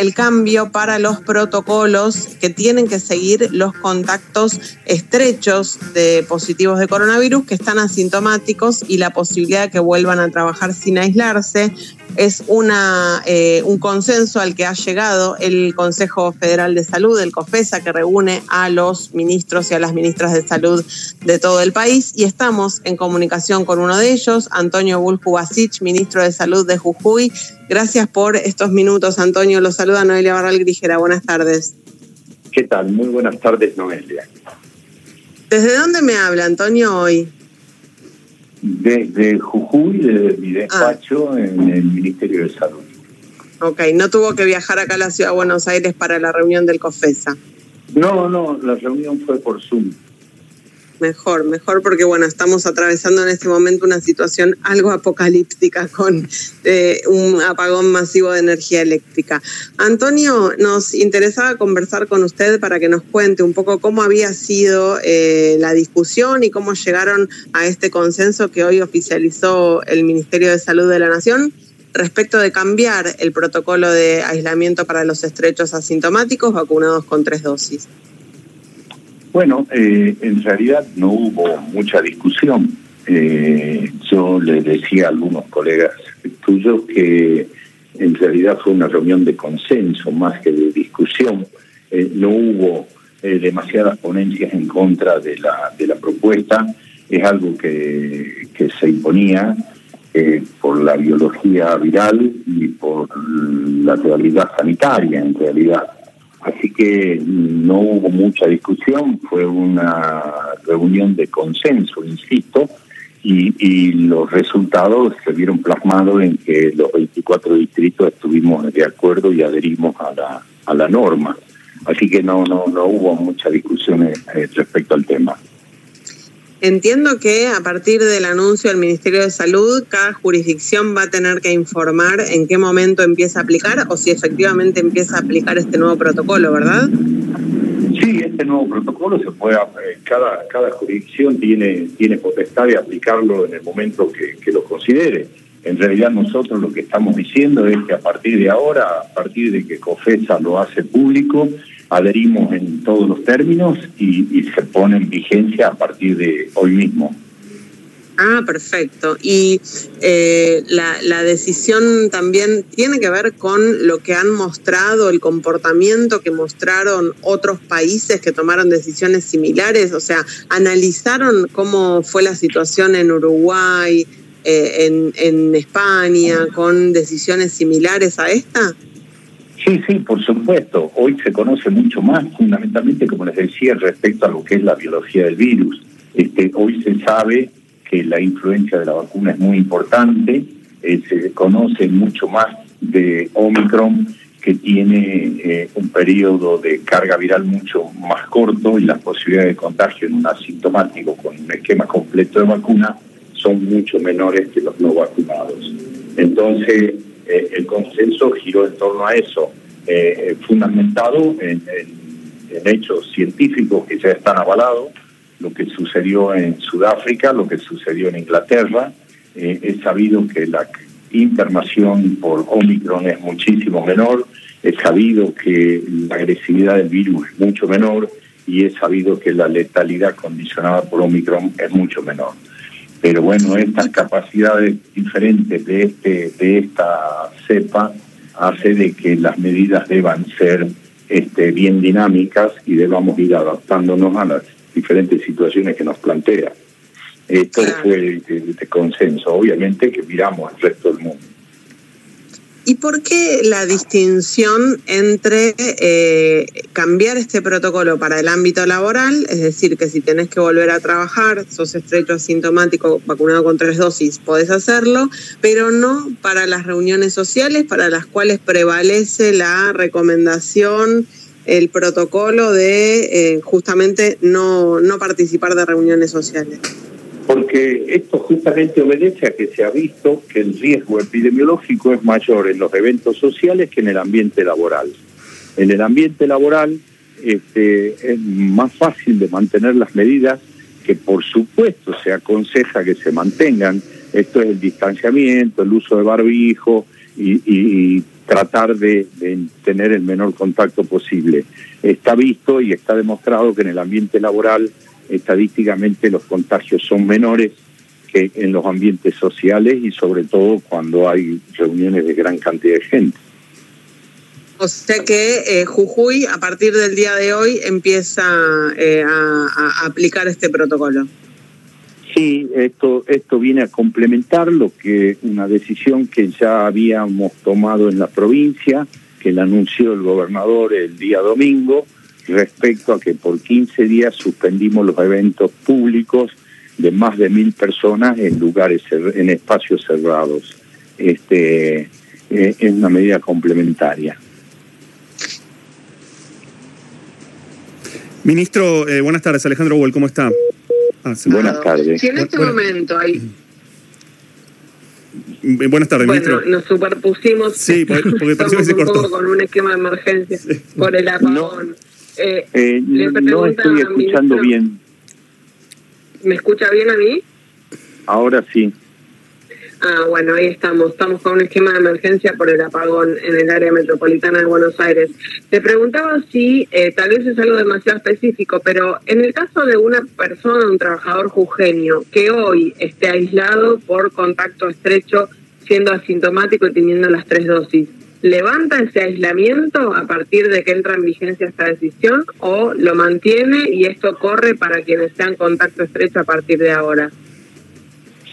el cambio para los protocolos que tienen que seguir los contactos estrechos de positivos de coronavirus que están asintomáticos y la posibilidad de que vuelvan a trabajar sin aislarse. Es una, eh, un consenso al que ha llegado el Consejo Federal de Salud, el COFESA, que reúne a los ministros y a las ministras de salud de todo el país. Y estamos en comunicación con uno de ellos, Antonio Buljubasic, ministro de Salud de Jujuy. Gracias por estos minutos, Antonio. Los saluda Noelia Barral Grijera. Buenas tardes. ¿Qué tal? Muy buenas tardes, Noelia. ¿Desde dónde me habla, Antonio, hoy? Desde Jujuy, desde mi ah. despacho en el Ministerio de Salud. Ok, no tuvo que viajar acá a la ciudad de Buenos Aires para la reunión del COFESA. No, no, la reunión fue por Zoom. Mejor, mejor porque bueno, estamos atravesando en este momento una situación algo apocalíptica con eh, un apagón masivo de energía eléctrica. Antonio, nos interesaba conversar con usted para que nos cuente un poco cómo había sido eh, la discusión y cómo llegaron a este consenso que hoy oficializó el Ministerio de Salud de la Nación respecto de cambiar el protocolo de aislamiento para los estrechos asintomáticos vacunados con tres dosis. Bueno, eh, en realidad no hubo mucha discusión. Eh, yo le decía a algunos colegas tuyos que en realidad fue una reunión de consenso más que de discusión. Eh, no hubo demasiadas ponencias en contra de la, de la propuesta. Es algo que, que se imponía por la biología viral y por la realidad sanitaria en realidad. Así que no hubo mucha discusión, fue una reunión de consenso, insisto, y, los resultados se vieron plasmados en que los 24 distritos estuvimos de acuerdo y adherimos a la, a la norma. Así que no, no, no hubo mucha discusión eh, respecto al tema. Entiendo que a partir del anuncio del Ministerio de Salud, cada jurisdicción va a tener que informar en qué momento empieza a aplicar o si efectivamente empieza a aplicar este nuevo protocolo, ¿verdad? Sí, este nuevo protocolo se puede, eh, cada, cada jurisdicción tiene, tiene potestad de aplicarlo en el momento que, que lo considere. En realidad nosotros lo que estamos diciendo es que a partir de ahora, a partir de que COFESA lo hace público, adherimos en todos los términos y, se pone en vigencia a partir de hoy mismo. Ah, perfecto. Y eh, la, la, decisión también tiene que ver con lo que han mostrado, el comportamiento que mostraron otros países que tomaron decisiones similares. O sea, analizaron cómo fue la situación en Uruguay, eh, en, en España, con decisiones similares a esta. Sí, sí, por supuesto. Hoy se conoce mucho más, fundamentalmente, como les decía, respecto a lo que es la biología del virus. Este, hoy se sabe que la influencia de la vacuna es muy importante, eh, se conoce mucho más de Omicron, que tiene eh, un periodo de carga viral mucho más corto y las posibilidades de contagio en un asintomático con un esquema completo de vacuna son mucho menores que los no vacunados. Entonces, eh, el consenso giró en torno a eso, eh, fundamentado en, hechos científicos que ya están avalados, lo que sucedió en Sudáfrica, lo que sucedió en Inglaterra. Eh, es sabido que la internación por Omicron es muchísimo menor, es sabido que la agresividad del virus es mucho menor y es sabido que la letalidad condicionada por Omicron es mucho menor. Pero bueno, estas capacidades diferentes de, este, de esta cepa hace de que las medidas deban ser este, bien dinámicas y debamos ir adaptándonos a las diferentes situaciones que nos plantea. Esto fue de, consenso, obviamente que miramos al resto del mundo. ¿Y por qué la distinción entre eh, cambiar este protocolo para el ámbito laboral, es decir, que si tenés que volver a trabajar, sos estrecho asintomático, vacunado con tres dosis, podés hacerlo, pero no para las reuniones sociales para las cuales prevalece la recomendación, el protocolo de eh, justamente no, no participar de reuniones sociales? Porque esto justamente obedece a que se ha visto que el riesgo epidemiológico es mayor en los eventos sociales que en el ambiente laboral. En el ambiente laboral este, es más fácil de mantener las medidas que por supuesto se aconseja que se mantengan. Esto es el distanciamiento, el uso de barbijo y, tratar de, tener el menor contacto posible. Está visto y está demostrado que en el ambiente laboral estadísticamente los contagios son menores que en los ambientes sociales y sobre todo cuando hay reuniones de gran cantidad de gente. O sea que eh, Jujuy a partir del día de hoy empieza eh, a aplicar este protocolo. Sí, esto, esto viene a complementar lo que una decisión que ya habíamos tomado en la provincia, que la anunció el gobernador el día domingo, respecto a que por 15 días suspendimos los eventos públicos de más de mil personas en lugares, en espacios cerrados. Este, eh, es una medida complementaria. Ministro, eh, buenas tardes. Alejandro Huel, ¿cómo está? Ah, Buenas tardes. Si en este momento hay Buenas tardes, bueno, nos superpusimos. Sí, porque, porque se cortó. con un esquema de emergencia por el apagón. Eh, eh, no estoy escuchando bien. ¿Me escucha bien a mí? Ahora sí. Ah, bueno, ahí estamos. Estamos con un esquema de emergencia por el apagón en el área metropolitana de Buenos Aires. Te preguntaba si, eh, tal vez es algo demasiado específico, pero en el caso de una persona, un trabajador jujeño, que hoy esté aislado por contacto estrecho, siendo asintomático y teniendo las tres dosis, ¿levanta ese aislamiento a partir de que entra en vigencia esta decisión o lo mantiene y esto corre para quienes sean contacto estrecho a partir de ahora?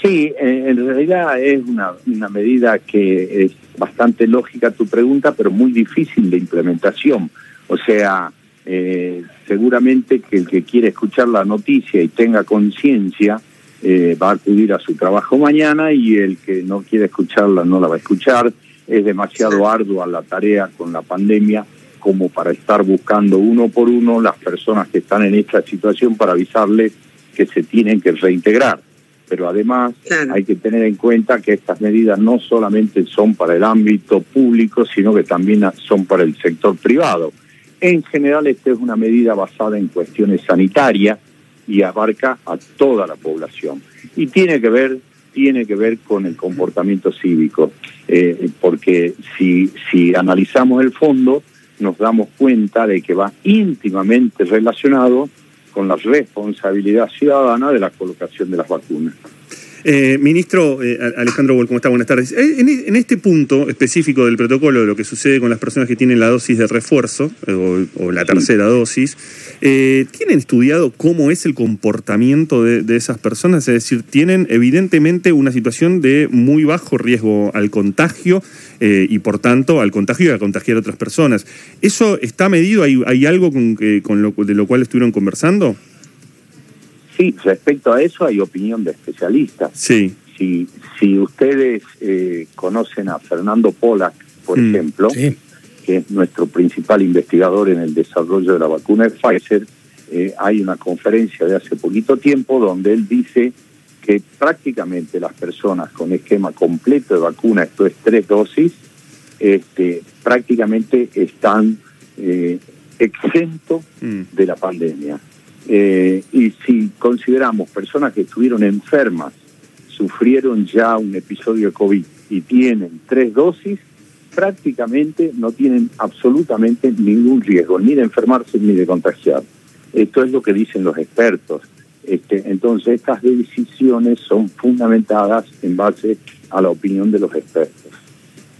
Sí, en realidad es una, una medida que es bastante lógica tu pregunta, pero muy difícil de implementación. O sea, eh, seguramente que el que quiere escuchar la noticia y tenga conciencia eh, va a acudir a su trabajo mañana y el que no quiere escucharla no la va a escuchar. Es demasiado ardua la tarea con la pandemia como para estar buscando uno por uno las personas que están en esta situación para avisarles que se tienen que reintegrar pero además hay que tener en cuenta que estas medidas no solamente son para el ámbito público, sino que también son para el sector privado. En general, esta es una medida basada en cuestiones sanitarias y abarca a toda la población. Y tiene que ver, tiene que ver con el comportamiento cívico, eh, porque si, si analizamos el fondo, nos damos cuenta de que va íntimamente relacionado con la responsabilidad ciudadana de la colocación de las vacunas. Eh, ministro eh, Alejandro Bol, ¿cómo está? Buenas tardes. Eh, en, este punto específico del protocolo, de lo que sucede con las personas que tienen la dosis de refuerzo o, la tercera dosis, ¿tienen estudiado cómo es el comportamiento de, esas personas? Es decir, tienen evidentemente una situación de muy bajo riesgo al contagio y por tanto al contagio y a contagiar a otras personas. ¿Eso está medido? ¿Hay, algo con, con lo, de lo cual estuvieron conversando? Sí, respecto a eso hay opinión de especialistas. Sí. Si, si ustedes eh, conocen a Fernando Pollack, por mm, ejemplo, que es nuestro principal investigador en el desarrollo de la vacuna de Pfizer, eh, hay una conferencia de hace poquito tiempo donde él dice que prácticamente las personas con esquema completo de vacuna, esto es tres dosis, este, prácticamente están eh, exentos mm. de la pandemia. Eh, y si consideramos personas que estuvieron enfermas, sufrieron ya un episodio de COVID y tienen tres dosis, prácticamente no tienen absolutamente ningún riesgo, ni de enfermarse ni de contagiar. Esto es lo que dicen los expertos. Este, entonces, estas decisiones son fundamentadas en base a la opinión de los expertos.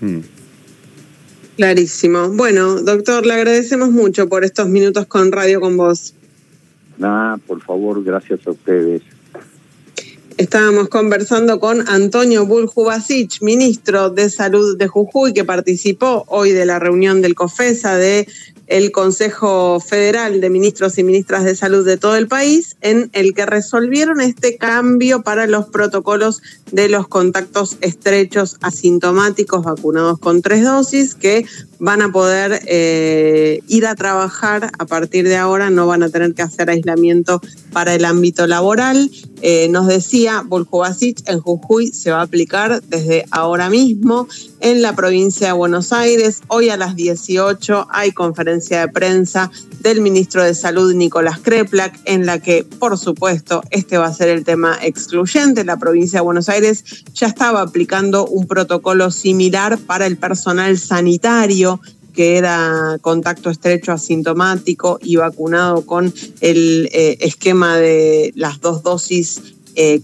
Mm. Clarísimo. Bueno, doctor, le agradecemos mucho por estos minutos con Radio con vos. Nada, por favor, gracias a ustedes. Estábamos conversando con Antonio Buljubasic, ministro de Salud de Jujuy, que participó hoy de la reunión del COFESA de el Consejo Federal de Ministros y Ministras de Salud de todo el país, en el que resolvieron este cambio para los protocolos de los contactos estrechos asintomáticos vacunados con tres dosis, que van a poder eh, ir a trabajar a partir de ahora, no van a tener que hacer aislamiento para el ámbito laboral. Eh, nos decía Volkovasic, en Jujuy se va a aplicar desde ahora mismo en la provincia de Buenos Aires. Hoy a las 18 hay conferencia de prensa del ministro de Salud Nicolás Kreplak, en la que, por supuesto, este va a ser el tema excluyente. La provincia de Buenos Aires ya estaba aplicando un protocolo similar para el personal sanitario que era contacto estrecho asintomático y vacunado con el eh, esquema de las dos dosis eh,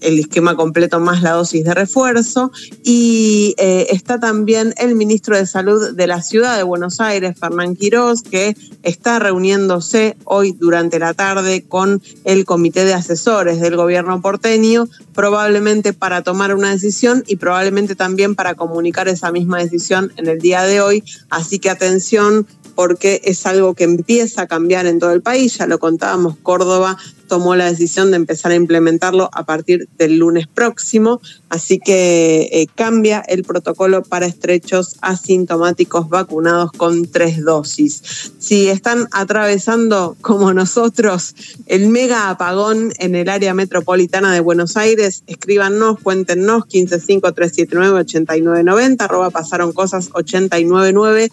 el esquema completo más la dosis de refuerzo. Y eh, está también el ministro de Salud de la ciudad de Buenos Aires, Fernán Quirós, que está reuniéndose hoy durante la tarde con el comité de asesores del gobierno porteño, probablemente para tomar una decisión y probablemente también para comunicar esa misma decisión en el día de hoy. Así que atención, porque es algo que empieza a cambiar en todo el país, ya lo contábamos, Córdoba tomó la decisión de empezar a implementarlo a partir del lunes próximo, así que eh, cambia el protocolo para estrechos asintomáticos vacunados con tres dosis. Si están atravesando, como nosotros, el mega apagón en el área metropolitana de Buenos Aires, escríbanos, cuéntenos 155-379-8990, arroba pasaron cosas 899